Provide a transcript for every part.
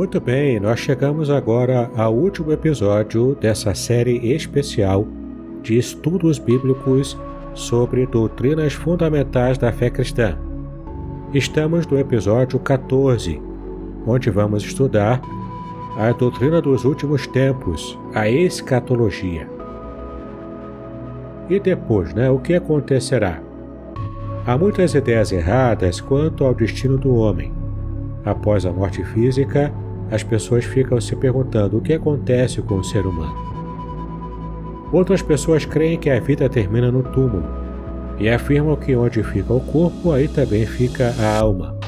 Muito bem, nós chegamos agora ao último episódio dessa série especial de estudos bíblicos sobre doutrinas fundamentais da fé cristã. Estamos no episódio 14, onde vamos estudar a doutrina dos últimos tempos, a escatologia. E depois, né, o que acontecerá? Há muitas ideias erradas quanto ao destino do homem. Após a morte física, as pessoas ficam se perguntando o que acontece com o ser humano. Outras pessoas creem que a vida termina no túmulo e afirmam que onde fica o corpo, aí também fica a alma.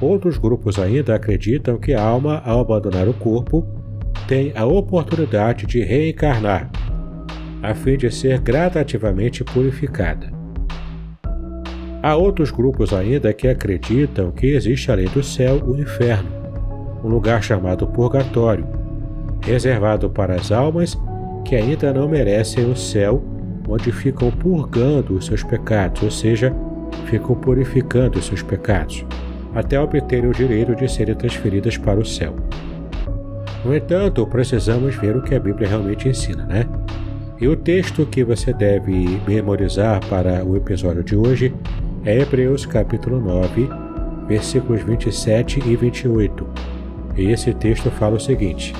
Outros grupos ainda acreditam que a alma, ao abandonar o corpo, tem a oportunidade de reencarnar, a fim de ser gradativamente purificada. Há outros grupos ainda que acreditam que existe além do céu o inferno um lugar chamado Purgatório, reservado para as almas que ainda não merecem o céu, onde ficam purgando os seus pecados, ou seja, ficam purificando os seus pecados, até obterem o direito de serem transferidas para o céu. No entanto, precisamos ver o que a Bíblia realmente ensina, né? E o texto que você deve memorizar para o episódio de hoje é Hebreus capítulo 9, versículos 27 e 28 e esse texto fala o seguinte: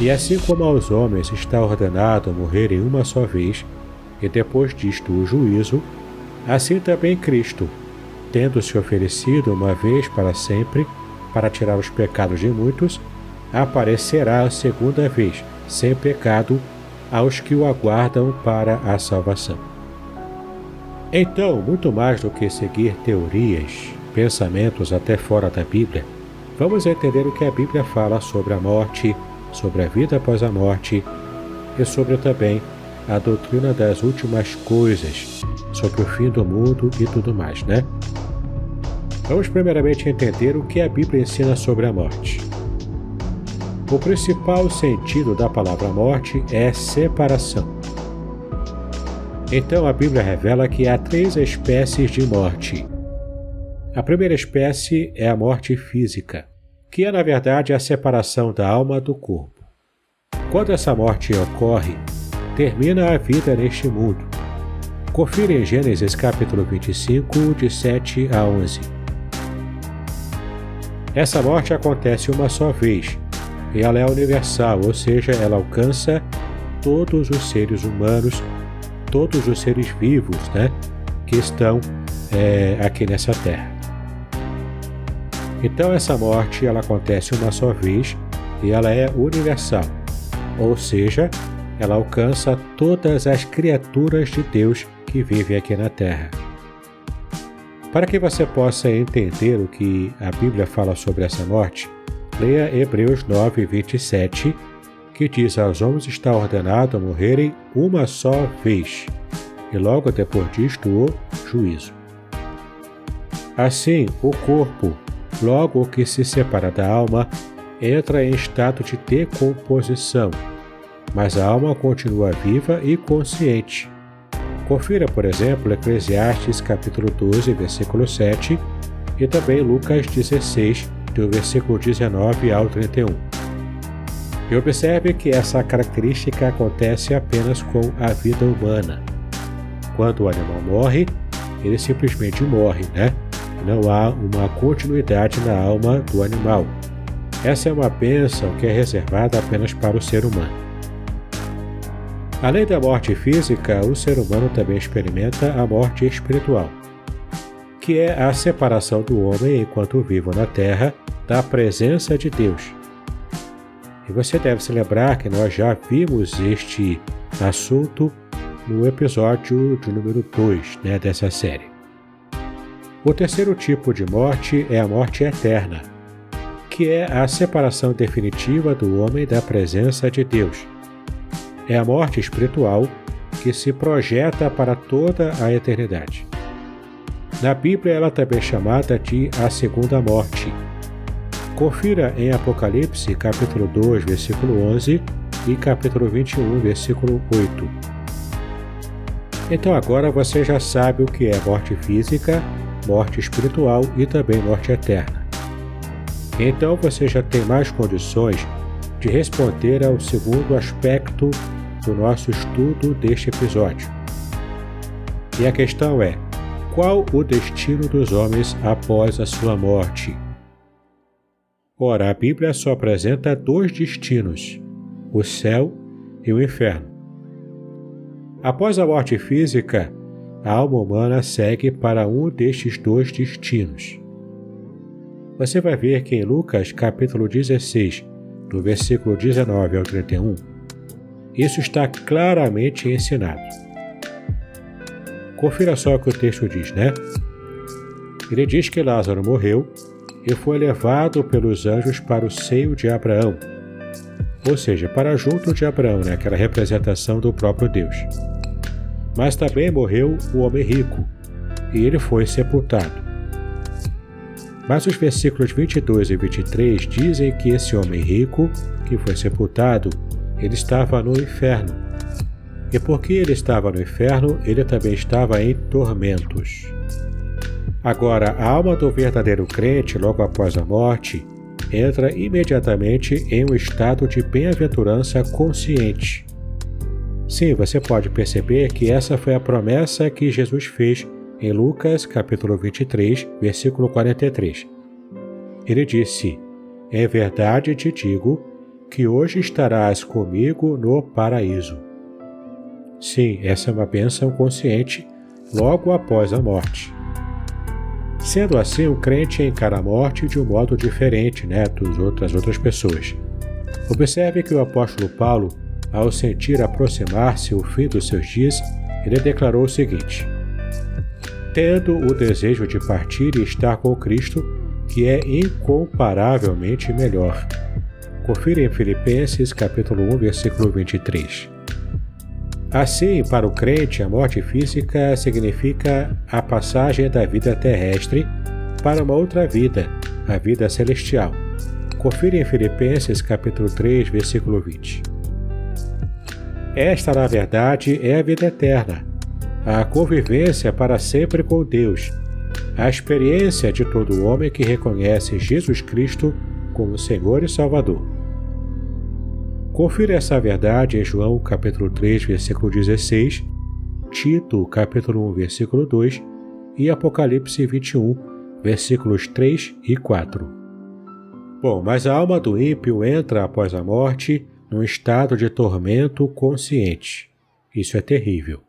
E assim como aos homens está ordenado morrerem uma só vez, e depois disto o juízo, assim também Cristo, tendo se oferecido uma vez para sempre para tirar os pecados de muitos, aparecerá a segunda vez, sem pecado, aos que o aguardam para a salvação. Então, muito mais do que seguir teorias, pensamentos até fora da Bíblia, vamos entender o que a Bíblia fala sobre a morte, sobre a vida após a morte e sobre também a doutrina das últimas coisas, sobre o fim do mundo e tudo mais, né? Vamos primeiramente entender o que a Bíblia ensina sobre a morte. O principal sentido da palavra morte é separação. Então a Bíblia revela que há três espécies de morte: a primeira espécie é a morte física, que é na verdade a separação da alma do corpo. Quando essa morte ocorre, termina a vida neste mundo. Confira em Gênesis capítulo 25, de 7 a 11. Essa morte acontece uma só vez, e ela é universal, ou seja, ela alcança todos os seres humanos, todos os seres vivos, né, que estão é, aqui nessa terra. Então essa morte ela acontece uma só vez e ela é universal, ou seja, ela alcança todas as criaturas de Deus que vivem aqui na Terra. Para que você possa entender o que a Bíblia fala sobre essa morte, leia Hebreus 9, 27, que diz: Aos homens está ordenado morrerem uma só vez, e logo depois disto o juízo. Assim, o corpo Logo, o que se separa da alma entra em estado de decomposição, mas a alma continua viva e consciente. Confira, por exemplo, Eclesiastes capítulo 12, versículo 7 e também Lucas 16, do versículo 19 ao 31. E observe que essa característica acontece apenas com a vida humana. Quando o animal morre, ele simplesmente morre, né? Não há uma continuidade na alma do animal. Essa é uma bênção que é reservada apenas para o ser humano. Além da morte física, o ser humano também experimenta a morte espiritual, que é a separação do homem enquanto vivo na terra da presença de Deus. E você deve se lembrar que nós já vimos este assunto no episódio de número 2 né, dessa série. O terceiro tipo de morte é a morte eterna, que é a separação definitiva do homem da presença de Deus é a morte espiritual que se projeta para toda a eternidade. Na Bíblia, ela também é chamada de a segunda morte. Confira em Apocalipse, capítulo 2, versículo 11 e capítulo 21, versículo 8. Então agora você já sabe o que é morte física, morte espiritual e também morte eterna. Então você já tem mais condições de responder ao segundo aspecto do nosso estudo deste episódio. E a questão é: qual o destino dos homens após a sua morte? Ora, a Bíblia só apresenta dois destinos: o céu e o inferno. Após a morte física, a alma humana segue para um destes dois destinos. Você vai ver que em Lucas capítulo 16, do versículo 19 ao 31, isso está claramente ensinado. Confira só o que o texto diz, né? Ele diz que Lázaro morreu e foi levado pelos anjos para o seio de Abraão, ou seja, para junto de Abraão, né? aquela representação do próprio Deus. Mas também morreu o homem rico, e ele foi sepultado. Mas os versículos 22 e 23 dizem que esse homem rico, que foi sepultado, ele estava no inferno. E porque ele estava no inferno, ele também estava em tormentos. Agora, a alma do verdadeiro crente, logo após a morte, entra imediatamente em um estado de bem-aventurança consciente. Sim, você pode perceber que essa foi a promessa que Jesus fez em Lucas capítulo 23, versículo 43. Ele disse: Em verdade te digo que hoje estarás comigo no paraíso. Sim, essa é uma bênção consciente logo após a morte. Sendo assim, o crente encara a morte de um modo diferente né, das outras, outras pessoas. Observe que o apóstolo Paulo, ao sentir aproximar-se o fim dos seus dias, ele declarou o seguinte: Tendo o desejo de partir e estar com Cristo, que é incomparavelmente melhor Confira em Filipenses capítulo 1, versículo 23. Assim, para o crente, a morte física significa a passagem da vida terrestre para uma outra vida, a vida celestial. Confira em Filipenses capítulo 3, versículo 20. Esta, na verdade, é a vida eterna, a convivência para sempre com Deus, a experiência de todo homem que reconhece Jesus Cristo como Senhor e Salvador. Confira essa verdade em João capítulo 3, versículo 16, Tito capítulo 1, versículo 2 e Apocalipse 21, versículos 3 e 4. Bom, mas a alma do ímpio entra após a morte num estado de tormento consciente. Isso é terrível.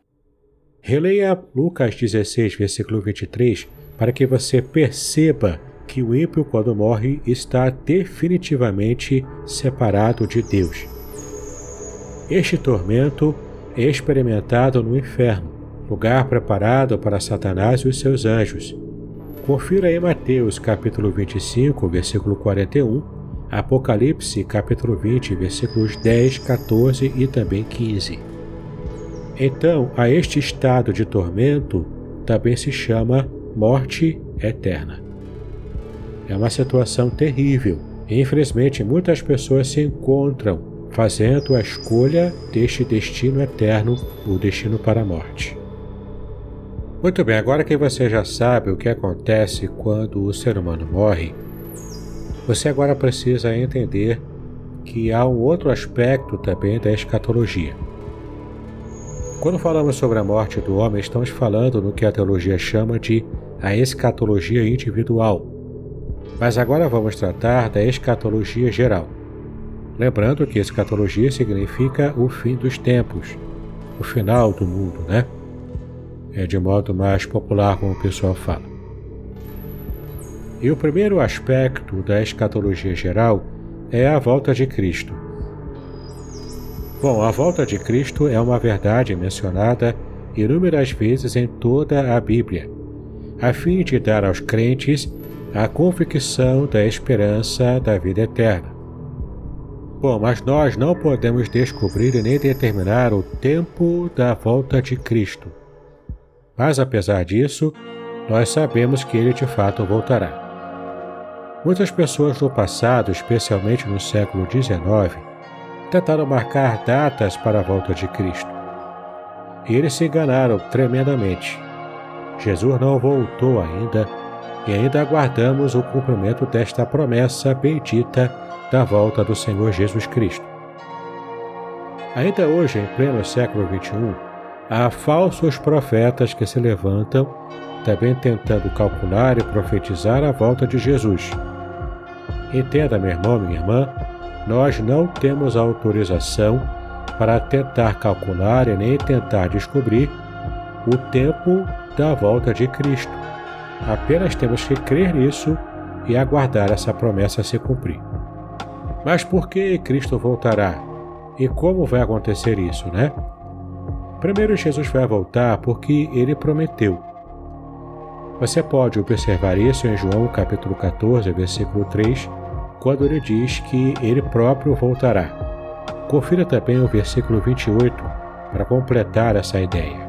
Releia Lucas 16, versículo 23, para que você perceba que o ímpio, quando morre, está definitivamente separado de Deus. Este tormento é experimentado no inferno, lugar preparado para Satanás e os seus anjos. Confira em Mateus capítulo 25, versículo 41, Apocalipse capítulo 20, versículos 10, 14 e também 15. Então, a este estado de tormento também se chama morte eterna. É uma situação terrível infelizmente, muitas pessoas se encontram fazendo a escolha deste destino eterno, o destino para a morte. Muito bem, agora que você já sabe o que acontece quando o ser humano morre, você agora precisa entender que há um outro aspecto também da escatologia. Quando falamos sobre a morte do homem, estamos falando no que a teologia chama de a escatologia individual. Mas agora vamos tratar da escatologia geral. Lembrando que escatologia significa o fim dos tempos, o final do mundo, né? É de modo mais popular como o pessoal fala. E o primeiro aspecto da escatologia geral é a volta de Cristo. Bom, a volta de Cristo é uma verdade mencionada inúmeras vezes em toda a Bíblia, a fim de dar aos crentes a convicção da esperança da vida eterna. Bom, mas nós não podemos descobrir nem determinar o tempo da volta de Cristo. Mas apesar disso, nós sabemos que ele de fato voltará. Muitas pessoas no passado, especialmente no século XIX, tentaram marcar datas para a volta de Cristo. E eles se enganaram tremendamente. Jesus não voltou ainda e ainda aguardamos o cumprimento desta promessa bendita da volta do Senhor Jesus Cristo. Ainda hoje, em pleno século XXI, há falsos profetas que se levantam, também tentando calcular e profetizar a volta de Jesus Entenda, meu irmão, minha irmã, nós não temos autorização para tentar calcular e nem tentar descobrir o tempo da volta de Cristo. Apenas temos que crer nisso e aguardar essa promessa se cumprir. Mas por que Cristo voltará? E como vai acontecer isso, né? Primeiro, Jesus vai voltar porque ele prometeu. Você pode observar isso em João capítulo 14, versículo 3, quando ele diz que ele próprio voltará. Confira também o versículo 28 para completar essa ideia.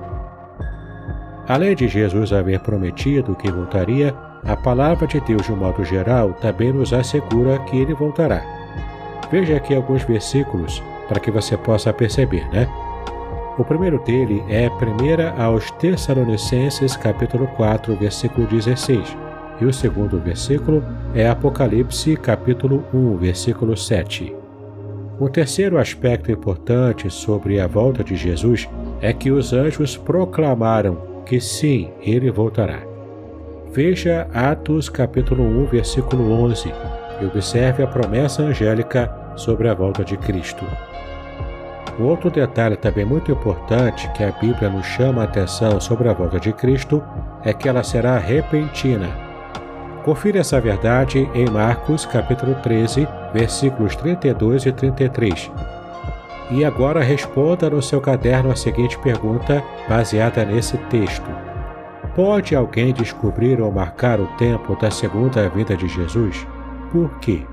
Além de Jesus haver prometido que voltaria, a palavra de Deus, de um modo geral, também nos assegura que ele voltará. Veja aqui alguns versículos para que você possa perceber, né? O primeiro dele é 1 aos Tessalonicenses, capítulo 4, versículo 16. E o segundo versículo é Apocalipse, capítulo 1, versículo 7. Um terceiro aspecto importante sobre a volta de Jesus é que os anjos proclamaram que sim, ele voltará. Veja Atos capítulo 1, versículo 11 e observe a promessa angélica sobre a volta de Cristo. Outro detalhe também muito importante que a Bíblia nos chama a atenção sobre a volta de Cristo é que ela será repentina. Confira essa verdade em Marcos capítulo 13, versículos 32 e 33. E agora responda no seu caderno a seguinte pergunta baseada nesse texto: Pode alguém descobrir ou marcar o tempo da segunda vinda de Jesus? Por quê?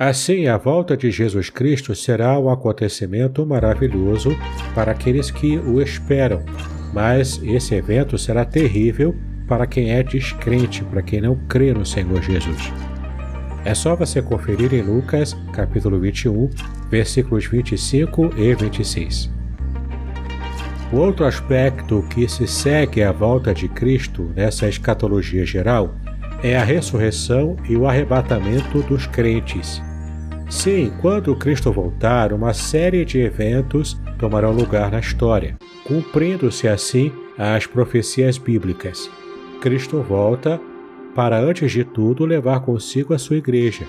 Assim, a volta de Jesus Cristo será um acontecimento maravilhoso para aqueles que o esperam, mas esse evento será terrível para quem é descrente, para quem não crê no Senhor Jesus. É só você conferir em Lucas, capítulo 21, versículos 25 e 26. O outro aspecto que se segue à volta de Cristo nessa escatologia geral é a ressurreição e o arrebatamento dos crentes. Sim, quando Cristo voltar, uma série de eventos tomarão lugar na história, cumprindo-se assim as profecias bíblicas. Cristo volta para, antes de tudo, levar consigo a sua igreja,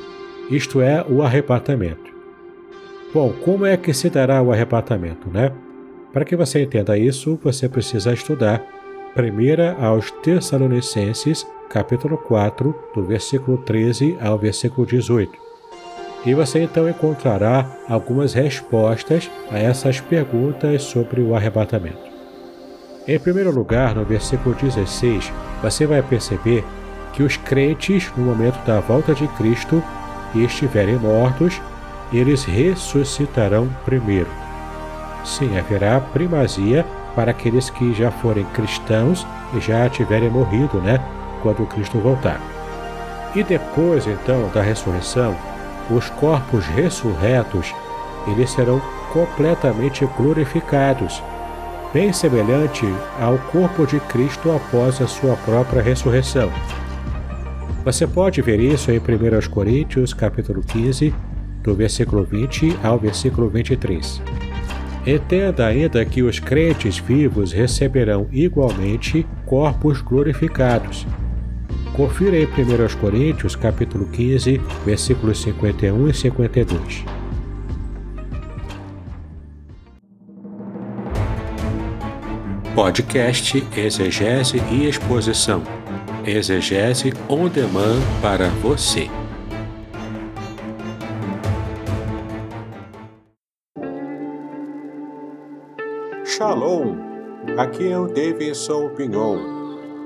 isto é, o arrebatamento. Bom, como é que se dará o arrebatamento, né? Para que você entenda isso, você precisa estudar 1 aos Tessalonicenses, capítulo 4, do versículo 13 ao versículo 18 e você então encontrará algumas respostas a essas perguntas sobre o arrebatamento. Em primeiro lugar, no versículo 16, você vai perceber que os crentes, no momento da volta de Cristo, e estiverem mortos, eles ressuscitarão primeiro. Sim, haverá primazia para aqueles que já forem cristãos e já tiverem morrido, né? Quando Cristo voltar. E depois, então, da ressurreição, os corpos ressurretos, eles serão completamente glorificados. bem semelhante ao corpo de Cristo após a sua própria ressurreição. Você pode ver isso em 1 Coríntios, capítulo 15, do versículo 20 ao versículo 23. Entenda ainda que os crentes vivos receberão igualmente corpos glorificados. Confira em 1 Coríntios, capítulo 15, versículos 51 e 52. Podcast Exegese e Exposição. Exegese on demand para você. Shalom! Aqui é o Davidson Pignon.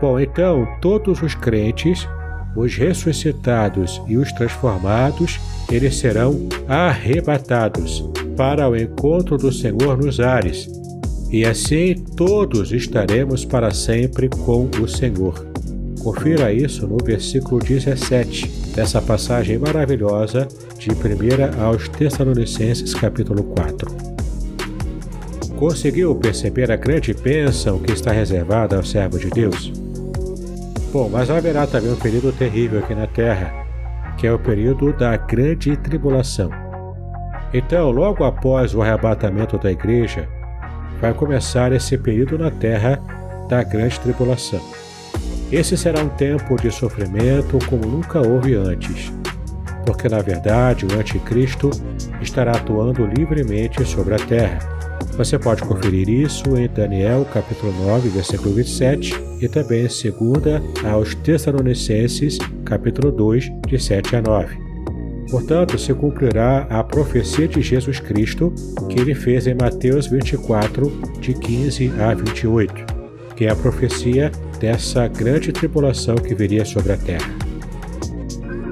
Bom, então, todos os crentes, os ressuscitados e os transformados, eles serão arrebatados para o encontro do Senhor nos ares, e assim todos estaremos para sempre com o Senhor. Confira isso no versículo 17 dessa passagem maravilhosa de 1 aos Tessalonicenses, capítulo 4. Conseguiu perceber a grande bênção que está reservada ao servo de Deus? Bom, mas haverá também um período terrível aqui na Terra, que é o período da grande tribulação. Então, logo após o arrebatamento da igreja, vai começar esse período na Terra da grande tribulação. Esse será um tempo de sofrimento como nunca houve antes, porque na verdade o Anticristo estará atuando livremente sobre a terra você pode conferir isso em Daniel capítulo 9, versículo 27 e também em 2 aos Tessalonicenses capítulo 2, de 7 a 9. Portanto, se cumprirá a profecia de Jesus Cristo que ele fez em Mateus 24, de 15 a 28, que é a profecia dessa grande tribulação que viria sobre a terra.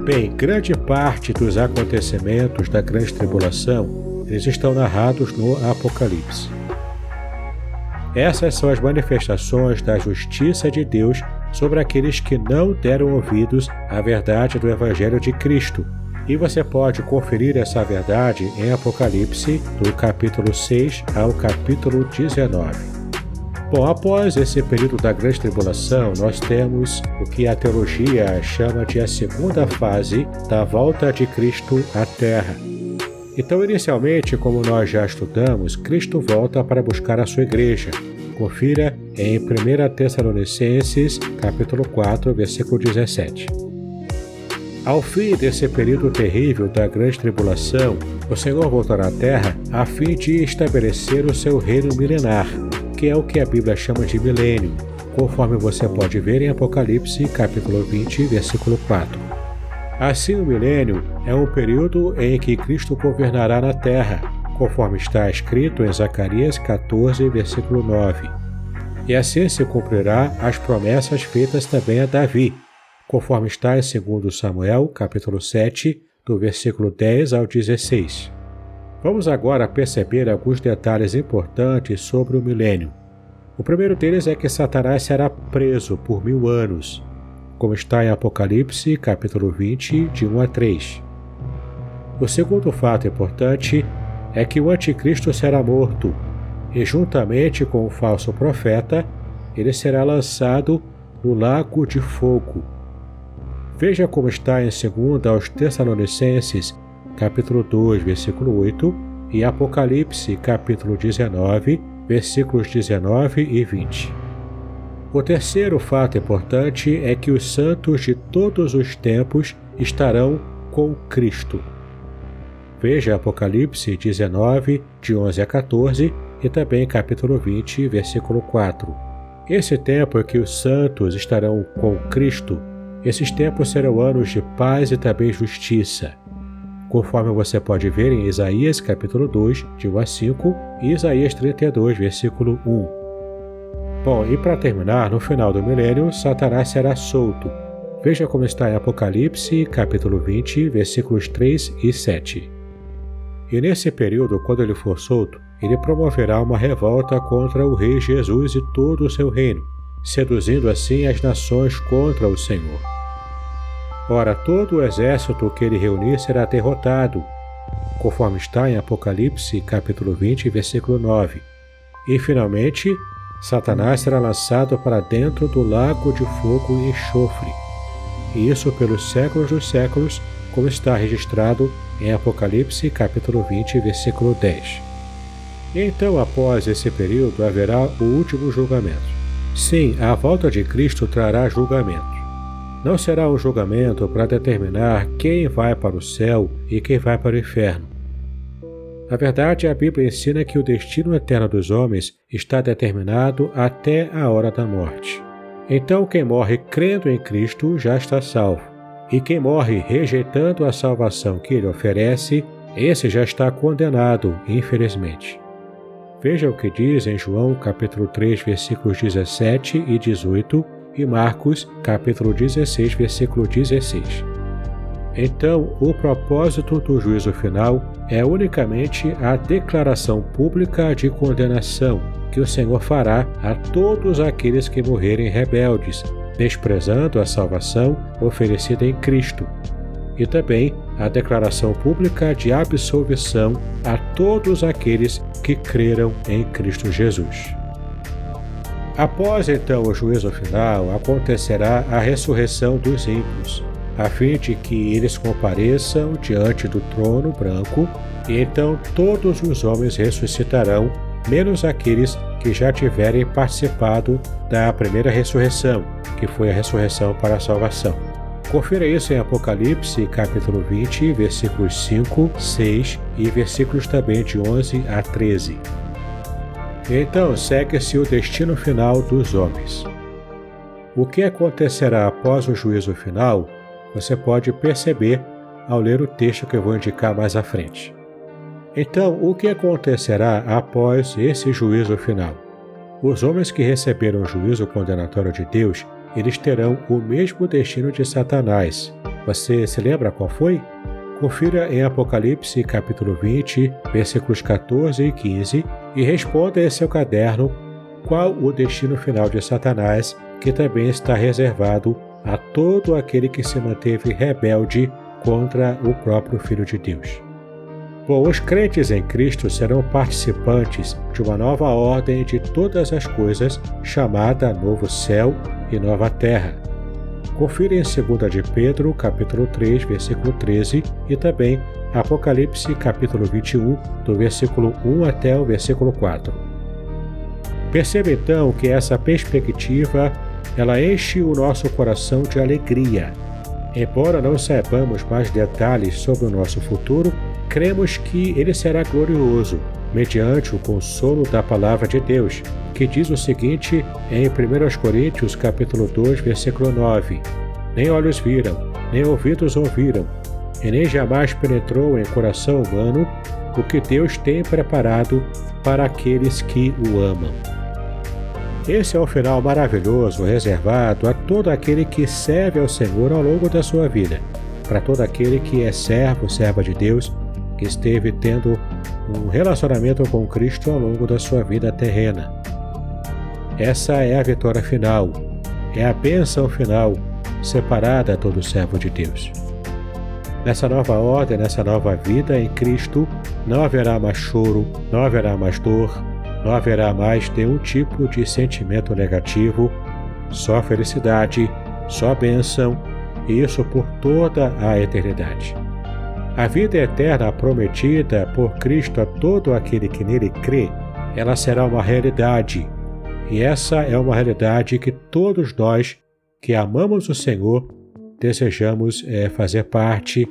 Bem, grande parte dos acontecimentos da grande tribulação eles estão narrados no Apocalipse. Essas são as manifestações da justiça de Deus sobre aqueles que não deram ouvidos à verdade do Evangelho de Cristo. E você pode conferir essa verdade em Apocalipse, do capítulo 6 ao capítulo 19. Bom, após esse período da grande tribulação, nós temos o que a teologia chama de a segunda fase da volta de Cristo à Terra. Então, inicialmente, como nós já estudamos, Cristo volta para buscar a sua igreja. Confira em 1 Tessalonicenses, capítulo 4, versículo 17. Ao fim desse período terrível da grande tribulação, o Senhor voltará à terra a fim de estabelecer o seu reino milenar, que é o que a Bíblia chama de milênio, conforme você pode ver em Apocalipse, capítulo 20, versículo 4. Assim, o milênio é um período em que Cristo governará na terra, conforme está escrito em Zacarias 14, versículo 9. E assim se cumprirá as promessas feitas também a Davi, conforme está em 2 Samuel, capítulo 7, do versículo 10 ao 16. Vamos agora perceber alguns detalhes importantes sobre o milênio. O primeiro deles é que Satanás será preso por mil anos como está em Apocalipse, capítulo 20, de 1 a 3. O segundo fato importante é que o anticristo será morto, e juntamente com o falso profeta, ele será lançado no lago de fogo. Veja como está em 2 aos Tessalonicenses, capítulo 2, versículo 8, e Apocalipse, capítulo 19, versículos 19 e 20. O terceiro fato importante é que os santos de todos os tempos estarão com Cristo. Veja Apocalipse 19, de 11 a 14 e também capítulo 20, versículo 4. Esse tempo em que os santos estarão com Cristo, esses tempos serão anos de paz e também justiça. conforme você pode ver em Isaías capítulo 2, de 1 a 5, e Isaías 32, versículo 1. Bom, e para terminar, no final do milênio, Satanás será solto. Veja como está em Apocalipse, capítulo 20, versículos 3 e 7. E nesse período, quando ele for solto, ele promoverá uma revolta contra o Rei Jesus e todo o seu reino, seduzindo assim as nações contra o Senhor. Ora, todo o exército que ele reunir será derrotado, conforme está em Apocalipse, capítulo 20, versículo 9. E finalmente, Satanás será lançado para dentro do lago de fogo e enxofre. E isso pelos séculos dos séculos, como está registrado em Apocalipse, capítulo 20, versículo 10. Então, após esse período, haverá o último julgamento. Sim, a volta de Cristo trará julgamento. Não será um julgamento para determinar quem vai para o céu e quem vai para o inferno. Na verdade, a Bíblia ensina que o destino eterno dos homens está determinado até a hora da morte. Então, quem morre crendo em Cristo já está salvo, e quem morre rejeitando a salvação que ele oferece, esse já está condenado, infelizmente. Veja o que diz em João capítulo 3, versículos 17 e 18 e Marcos capítulo 16, versículo 16. Então, o propósito do juízo final é unicamente a declaração pública de condenação que o Senhor fará a todos aqueles que morrerem rebeldes, desprezando a salvação oferecida em Cristo, e também a declaração pública de absolvição a todos aqueles que creram em Cristo Jesus. Após então o juízo final, acontecerá a ressurreição dos ímpios, a fim de que eles compareçam diante do trono branco, e então todos os homens ressuscitarão, menos aqueles que já tiverem participado da primeira ressurreição, que foi a ressurreição para a salvação. Confira isso em Apocalipse, capítulo 20, versículos 5, 6 e versículos também de 11 a 13. Então segue-se o destino final dos homens. O que acontecerá após o juízo final, você pode perceber ao ler o texto que eu vou indicar mais à frente. Então, o que acontecerá após esse juízo final? Os homens que receberam o juízo condenatório de Deus, eles terão o mesmo destino de Satanás. Você se lembra qual foi? Confira em Apocalipse capítulo 20, versículos 14 e 15 e responda em seu caderno qual o destino final de Satanás, que também está reservado a todo aquele que se manteve rebelde contra o próprio Filho de Deus. Bom, os crentes em Cristo serão participantes de uma nova ordem de todas as coisas, chamada Novo Céu e Nova Terra Confira em 2 de Pedro, capítulo 3, versículo 13 e também Apocalipse, capítulo 21, do versículo 1 até o versículo 4. Perceba então que essa perspectiva ela enche o nosso coração de alegria. Embora não saibamos mais detalhes sobre o nosso futuro, cremos que ele será glorioso, mediante o consolo da palavra de Deus, que diz o seguinte em 1 Coríntios capítulo 2, versículo 9: Nem olhos viram, nem ouvidos ouviram, e nem jamais penetrou em coração humano o que Deus tem preparado para aqueles que o amam. Esse é um final maravilhoso reservado a todo aquele que serve ao Senhor ao longo da sua vida, para todo aquele que é servo, serva de Deus, que esteve tendo um relacionamento com Cristo ao longo da sua vida terrena. Essa é a vitória final, é a bênção final, separada a todo servo de Deus. Nessa nova ordem, nessa nova vida em Cristo, não haverá mais choro, não haverá mais dor, não haverá mais nenhum tipo de sentimento negativo, só felicidade, só bênção, e isso por toda a eternidade. A vida eterna prometida por Cristo a todo aquele que nele crê, ela será uma realidade e essa é uma realidade que todos nós que amamos o Senhor desejamos é, fazer parte,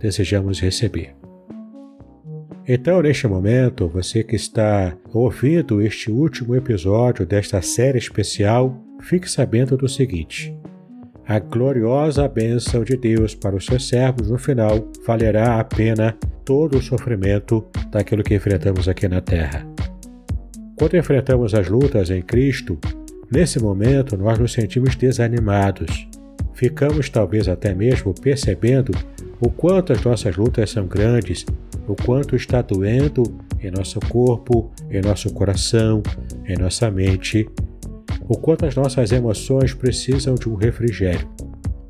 desejamos receber. Então, neste momento, você que está ouvindo este último episódio desta série especial, fique sabendo do seguinte: a gloriosa bênção de Deus para os seus servos no final valerá a pena todo o sofrimento daquilo que enfrentamos aqui na terra. Quando enfrentamos as lutas em Cristo, nesse momento nós nos sentimos desanimados. Ficamos talvez até mesmo percebendo o quanto as nossas lutas são grandes, o quanto está doendo em nosso corpo, em nosso coração, em nossa mente o quanto as nossas emoções precisam de um refrigério.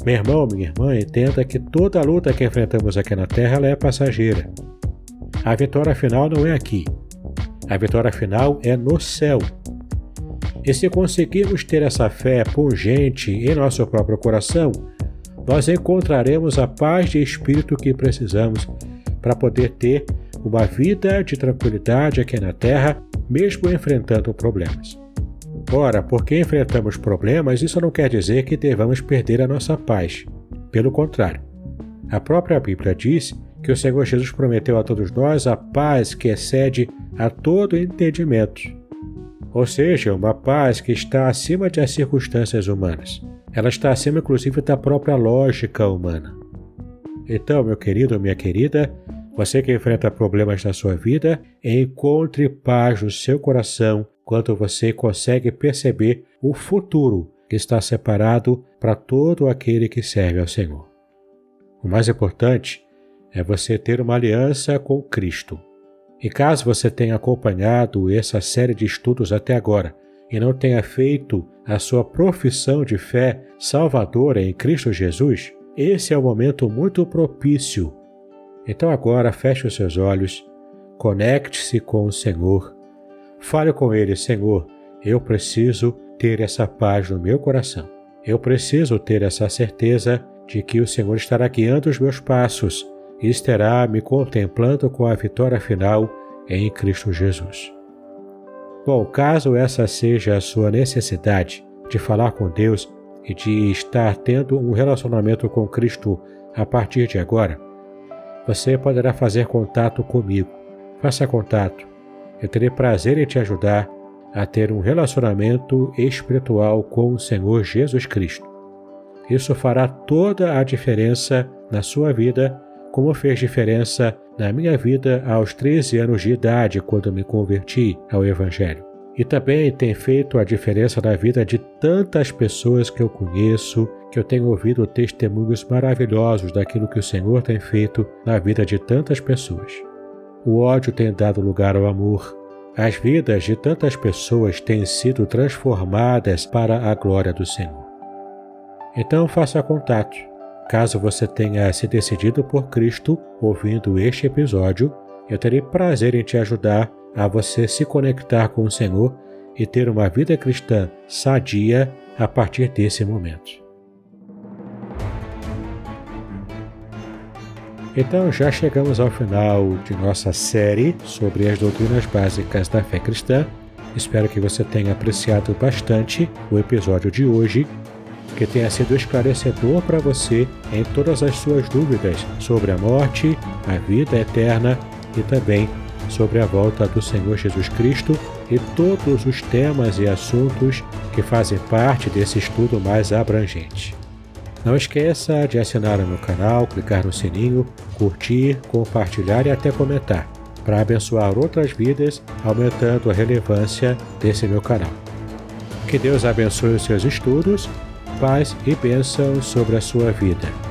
Meu irmão, minha irmã, entenda que toda luta que enfrentamos aqui na Terra é passageira. A vitória final não é aqui. A vitória final é no céu. E se conseguirmos ter essa fé pungente em nosso próprio coração, nós encontraremos a paz de espírito que precisamos para poder ter uma vida de tranquilidade aqui na Terra, mesmo enfrentando problemas. Ora, porque enfrentamos problemas, isso não quer dizer que devamos perder a nossa paz. Pelo contrário, a própria Bíblia diz que o Senhor Jesus prometeu a todos nós a paz que excede a todo entendimento. Ou seja, uma paz que está acima das circunstâncias humanas. Ela está acima, inclusive, da própria lógica humana. Então, meu querido, minha querida, você que enfrenta problemas na sua vida, encontre paz no seu coração quando você consegue perceber o futuro que está separado para todo aquele que serve ao Senhor. O mais importante é você ter uma aliança com Cristo. E caso você tenha acompanhado essa série de estudos até agora e não tenha feito a sua profissão de fé salvadora em Cristo Jesus, esse é o momento muito propício. Então agora feche os seus olhos, conecte-se com o Senhor Fale com ele, Senhor, eu preciso ter essa paz no meu coração. Eu preciso ter essa certeza de que o Senhor estará guiando os meus passos e estará me contemplando com a vitória final em Cristo Jesus. Bom, caso essa seja a sua necessidade de falar com Deus e de estar tendo um relacionamento com Cristo a partir de agora, você poderá fazer contato comigo. Faça contato eu terei prazer em te ajudar a ter um relacionamento espiritual com o Senhor Jesus Cristo. Isso fará toda a diferença na sua vida, como fez diferença na minha vida aos 13 anos de idade quando me converti ao Evangelho. E também tem feito a diferença na vida de tantas pessoas que eu conheço, que eu tenho ouvido testemunhos maravilhosos daquilo que o Senhor tem feito na vida de tantas pessoas. O ódio tem dado lugar ao amor. As vidas de tantas pessoas têm sido transformadas para a glória do Senhor. Então faça contato. Caso você tenha se decidido por Cristo ouvindo este episódio, eu terei prazer em te ajudar a você se conectar com o Senhor e ter uma vida cristã sadia a partir desse momento. Então já chegamos ao final de nossa série sobre as doutrinas básicas da fé cristã. Espero que você tenha apreciado bastante o episódio de hoje, que tenha sido esclarecedor para você em todas as suas dúvidas sobre a morte, a vida eterna e também sobre a volta do Senhor Jesus Cristo e todos os temas e assuntos que fazem parte desse estudo mais abrangente. Não esqueça de assinar o meu canal, clicar no sininho, curtir, compartilhar e até comentar, para abençoar outras vidas, aumentando a relevância desse meu canal. Que Deus abençoe os seus estudos, paz e bênção sobre a sua vida.